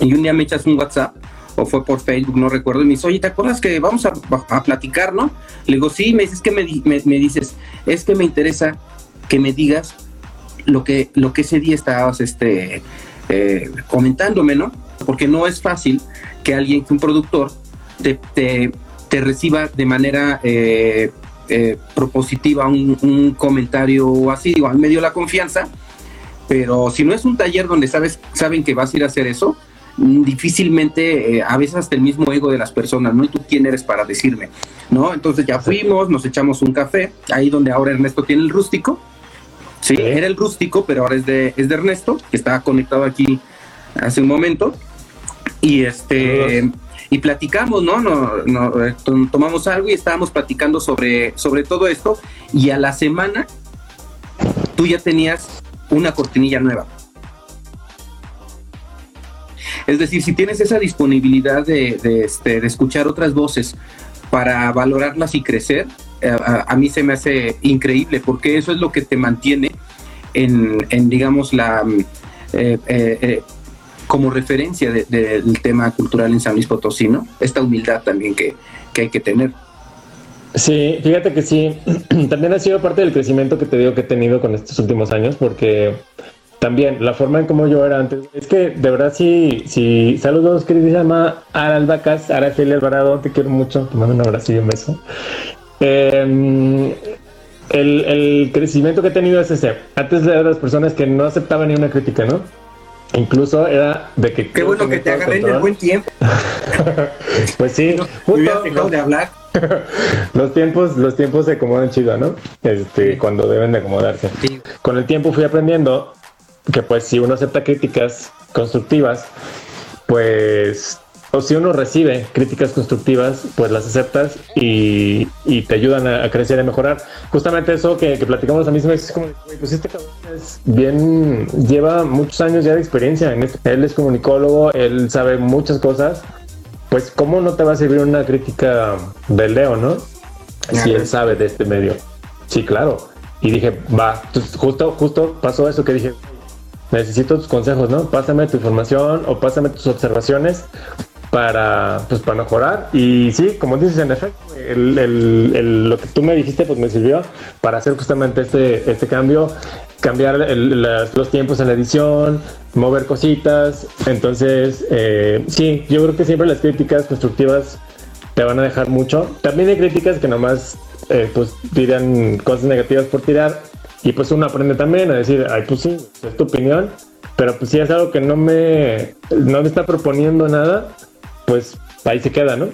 Y un día me echas un WhatsApp o fue por Facebook, no recuerdo, y me dice, oye, ¿te acuerdas que vamos a, platicar, no? Le digo, sí, me dices que me, me, dices, es que me interesa que me digas lo que, lo que ese día estabas este, eh, comentándome, ¿no? Porque no es fácil que alguien, que un productor, te, te, reciba de manera eh, eh, propositiva un, un, comentario así, digo, a me dio la confianza, pero si no es un taller donde sabes, saben que vas a ir a hacer eso, difícilmente, eh, a veces hasta el mismo ego de las personas, ¿no? ¿Y tú quién eres para decirme? ¿No? Entonces ya fuimos, nos echamos un café, ahí donde ahora Ernesto tiene el rústico. Sí, era el rústico, pero ahora es de, es de Ernesto, que estaba conectado aquí hace un momento. Y este y platicamos, ¿no? No, eh, tomamos algo y estábamos platicando sobre, sobre todo esto. Y a la semana tú ya tenías una cortinilla nueva. Es decir, si tienes esa disponibilidad de, este, escuchar otras voces para valorarlas y crecer, eh, a, mí se me hace increíble porque eso es lo que te mantiene en, digamos, la... Mm, eh, eh, como referencia del tema cultural en San Luis Potosí, ¿no? Esta humildad también que, que hay que tener. Sí, fíjate que sí, también ha sido parte del crecimiento que te digo que he tenido con estos últimos años, porque también la forma en cómo yo era antes. Es que de verdad sí, sí, saludos queridísima Araldacas, Araceli Alvarado, te quiero mucho, te mando un abrazo y un beso. Em, el, el, crecimiento que he tenido es ese. Antes era de las personas que no aceptaban ni una crítica, ¿no? Incluso era de que... Qué bueno que te agarré en el buen tiempo. pues sí, justo, de hablar. los tiempos, los tiempos se acomodan chido, ¿no? Este, cuando deben de acomodarse. Con el tiempo fui aprendiendo que pues si uno acepta críticas constructivas, pues, o si uno recibe críticas constructivas, pues las aceptas y, te ayudan a, crecer y a mejorar. Justamente eso que, platicamos a mí se me dice como, pues este cabrón es bien, lleva muchos años ya de experiencia en esto. Él es comunicólogo, él sabe muchas cosas. Pues, ¿cómo no te va a servir una crítica del Leo, no? Si él sabe de este medio. Sí, claro. Y dije, va, justo, justo pasó eso que dije, necesito tus consejos, ¿no? Pásame tu información o pásame tus observaciones para, pues, para mejorar. Y sí, como dices, en efecto, lo que tú me dijiste, pues me sirvió para hacer justamente este, este cambio, cambiar los tiempos en la edición, mover cositas. Entonces, eh, sí, yo creo que siempre las críticas constructivas te van a dejar mucho. También hay críticas que nomás, eh, pues, tiran cosas negativas por tirar y pues uno aprende también a decir, ay, pues sí, es tu opinión, pero pues si es algo que no me, no me está proponiendo nada, pues ahí se queda, ¿no?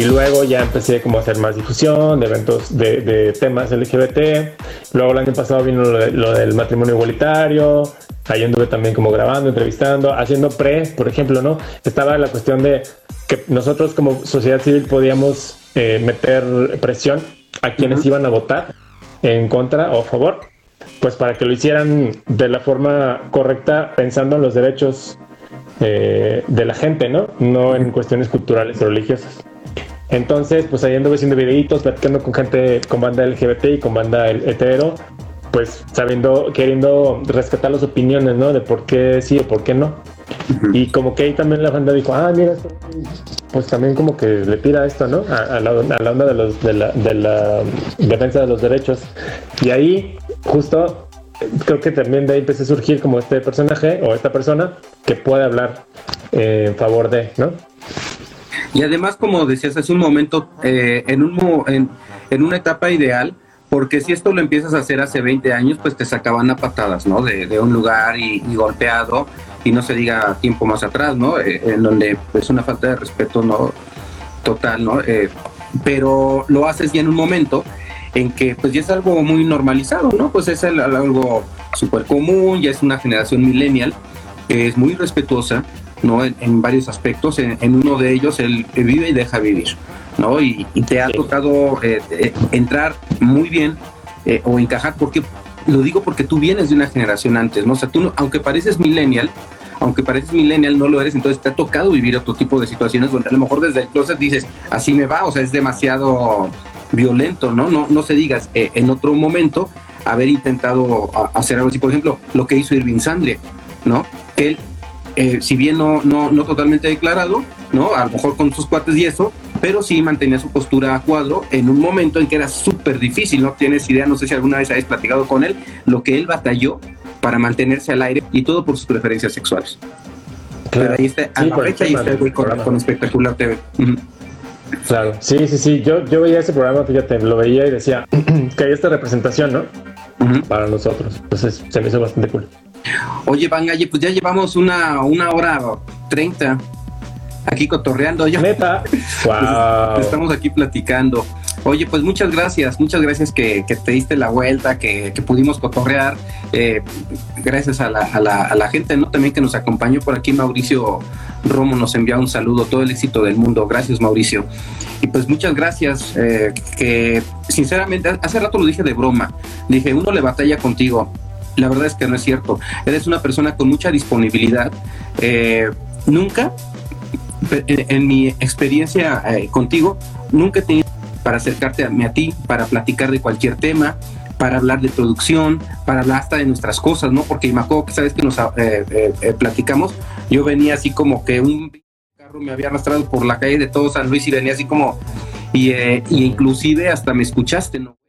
Y luego ya empecé como a hacer más difusión de eventos de, temas LGBT. Luego el año pasado vino lo, del matrimonio igualitario. Ahí anduve también como grabando, entrevistando, haciendo pre, por ejemplo, ¿no? Estaba la cuestión de que nosotros como sociedad civil podíamos eh, meter presión a quienes iban a votar en contra o a favor, pues para que lo hicieran de la forma correcta, pensando en los derechos eh, de la gente, ¿no? No en cuestiones culturales o religiosas. Entonces, pues ahí ando haciendo videitos, platicando con gente con banda LGBT y con banda hetero, pues sabiendo, queriendo rescatar las opiniones, ¿no? De por qué sí o por qué no. Y como que ahí también la banda dijo, ah, mira, pues también como que le tira esto, ¿no? A, la, onda de, los, de, la, de la defensa de los derechos. Y ahí, justo, creo que también de ahí empecé a surgir como este personaje o esta persona que puede hablar en favor de, ¿no? Y además, como decías hace un momento, eh, en, un, en, en una etapa ideal, porque si esto lo empiezas a hacer hace 20 años, pues te sacaban a patadas, ¿no? De, un lugar y, golpeado, y no se diga tiempo más atrás, ¿no? Eh, en donde es una falta de respeto, ¿no? Total, ¿no? Eh, pero lo haces ya en un momento en que pues ya es algo muy normalizado, ¿no? Pues es algo súper común, ya es una generación millennial que es muy respetuosa, ¿no? En, varios aspectos, en, uno de ellos él vive y deja vivir, ¿no? Y, te ha tocado eh, eh, entrar muy bien eh, o encajar, porque lo digo porque tú vienes de una generación antes, ¿no? O sea, tú, aunque pareces millennial, aunque pareces millennial, no lo eres, entonces te ha tocado vivir otro tipo de situaciones donde a lo mejor desde el closet dices, así me va, o sea, es demasiado violento, ¿no? No, no se digas en otro momento haber intentado hacer algo así, por ejemplo, lo que hizo Irving Sandler, ¿no? Él eh, si bien no, no, no totalmente declarado, ¿no? A lo mejor con sus cuates y eso, pero sí mantenía su postura a cuadro en un momento en que era súper difícil, ¿no? Tienes idea, no sé si alguna vez habéis platicado con él, lo que él batalló para mantenerse al aire y todo por sus preferencias sexuales. Pero ahí está, a la fecha ahí está el güey con, Espectacular TV. Claro, sí, sí, sí. Yo, yo veía ese programa, fíjate, lo veía y decía que hay esta representación, ¿no? Para nosotros. Entonces se me hizo bastante cool. Oye, Bangalle, pues ya llevamos una, una hora treinta aquí cotorreando. Yo. Neta. Wow. estamos aquí platicando. Oye, pues muchas gracias, muchas gracias que, te diste la vuelta, que, pudimos cotorrear. Eh, gracias a la, a, la, a la, gente, ¿no? También que nos acompañó por aquí, Mauricio Romo nos envía un saludo, todo el éxito del mundo. Gracias, Mauricio. Y pues muchas gracias, eh, que sinceramente, hace rato lo dije de broma. Dije, uno le batalla contigo la verdad es que no es cierto. Eres una persona con mucha disponibilidad. Eh, nunca, en, mi experiencia eh, contigo, nunca he tenido para acercarte a, a ti, para platicar de cualquier tema, para hablar de producción, para hablar hasta de nuestras cosas, ¿no? Porque me acuerdo que sabes que nos eh, platicamos, yo venía así como que un carro me había arrastrado por la calle de todo San Luis y venía así como, y, y inclusive hasta me escuchaste, ¿no?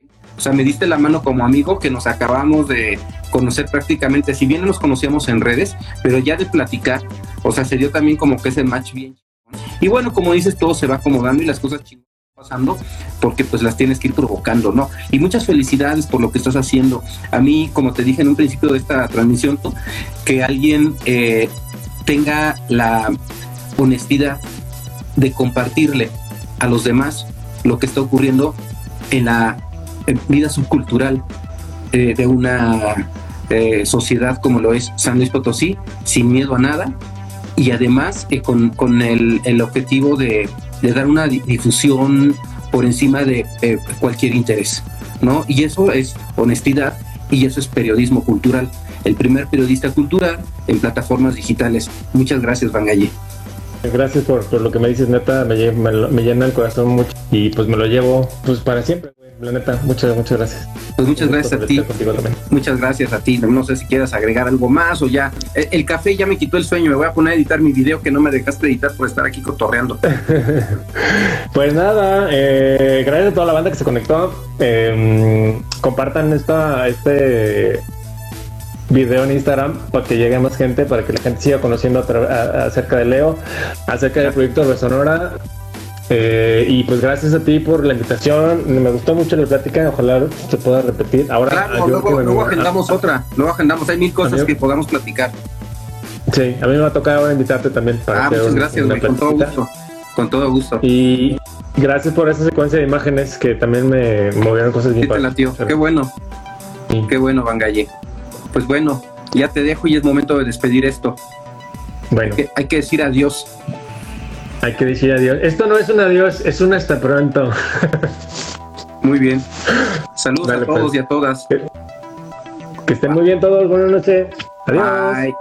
O sea, me diste la mano como amigo que nos acabamos de conocer prácticamente, si bien nos conocíamos en redes, pero ya de platicar, o sea, se dio también como que ese match bien. Y bueno, como dices, todo se va acomodando y las cosas chingadas pasando porque pues las tienes que ir provocando, ¿no? Y muchas felicidades por lo que estás haciendo. A mí, como te dije en un principio de esta transmisión, que alguien eh, tenga la honestidad de compartirle a los demás lo que está ocurriendo en la vida subcultural eh, de una eh, sociedad como lo es San Luis Potosí, sin miedo a nada y además eh, con, el, objetivo de, dar una difusión por encima de cualquier interés, ¿no? Y eso es honestidad y eso es periodismo cultural. El primer periodista cultural en plataformas digitales. Muchas gracias, Bangalle. Gracias por, lo que me dices, neta, me, me, llena el corazón mucho y pues me lo llevo pues para siempre. La neta, muchas, muchas gracias. Pues muchas gracias a ti. Muchas gracias a ti. No sé si quieras agregar algo más o ya. El, café ya me quitó el sueño. Me voy a poner a editar mi video que no me dejaste editar por estar aquí cotorreando. pues nada, eh, gracias a toda la banda que se conectó. Em, compartan esta, este video en Instagram para que llegue más gente, para que la gente siga conociendo acerca de Leo, acerca del proyecto de Sonora eh, y pues gracias a ti por la invitación. Me gustó mucho la plática. Ojalá se pueda repetir. Ahora, claro, luego, agendamos otra. Luego agendamos. Hay mil cosas que podamos platicar. Sí, a mí me va a tocar ahora invitarte también. Para ah, muchas gracias, con todo gusto. Con todo gusto. Y gracias por esa secuencia de imágenes que también me movieron cosas bien. Sí, Qué bueno. Qué bueno, Bangalle. Pues bueno, ya te dejo y es momento de despedir esto. Bueno. hay que decir adiós. Hay que decir adiós. Esto no es un adiós, es un hasta pronto. Muy bien. Saludos Dale, a todos pues. y a todas. Que estén muy bien todos. Buenas noches. Adiós. Bye.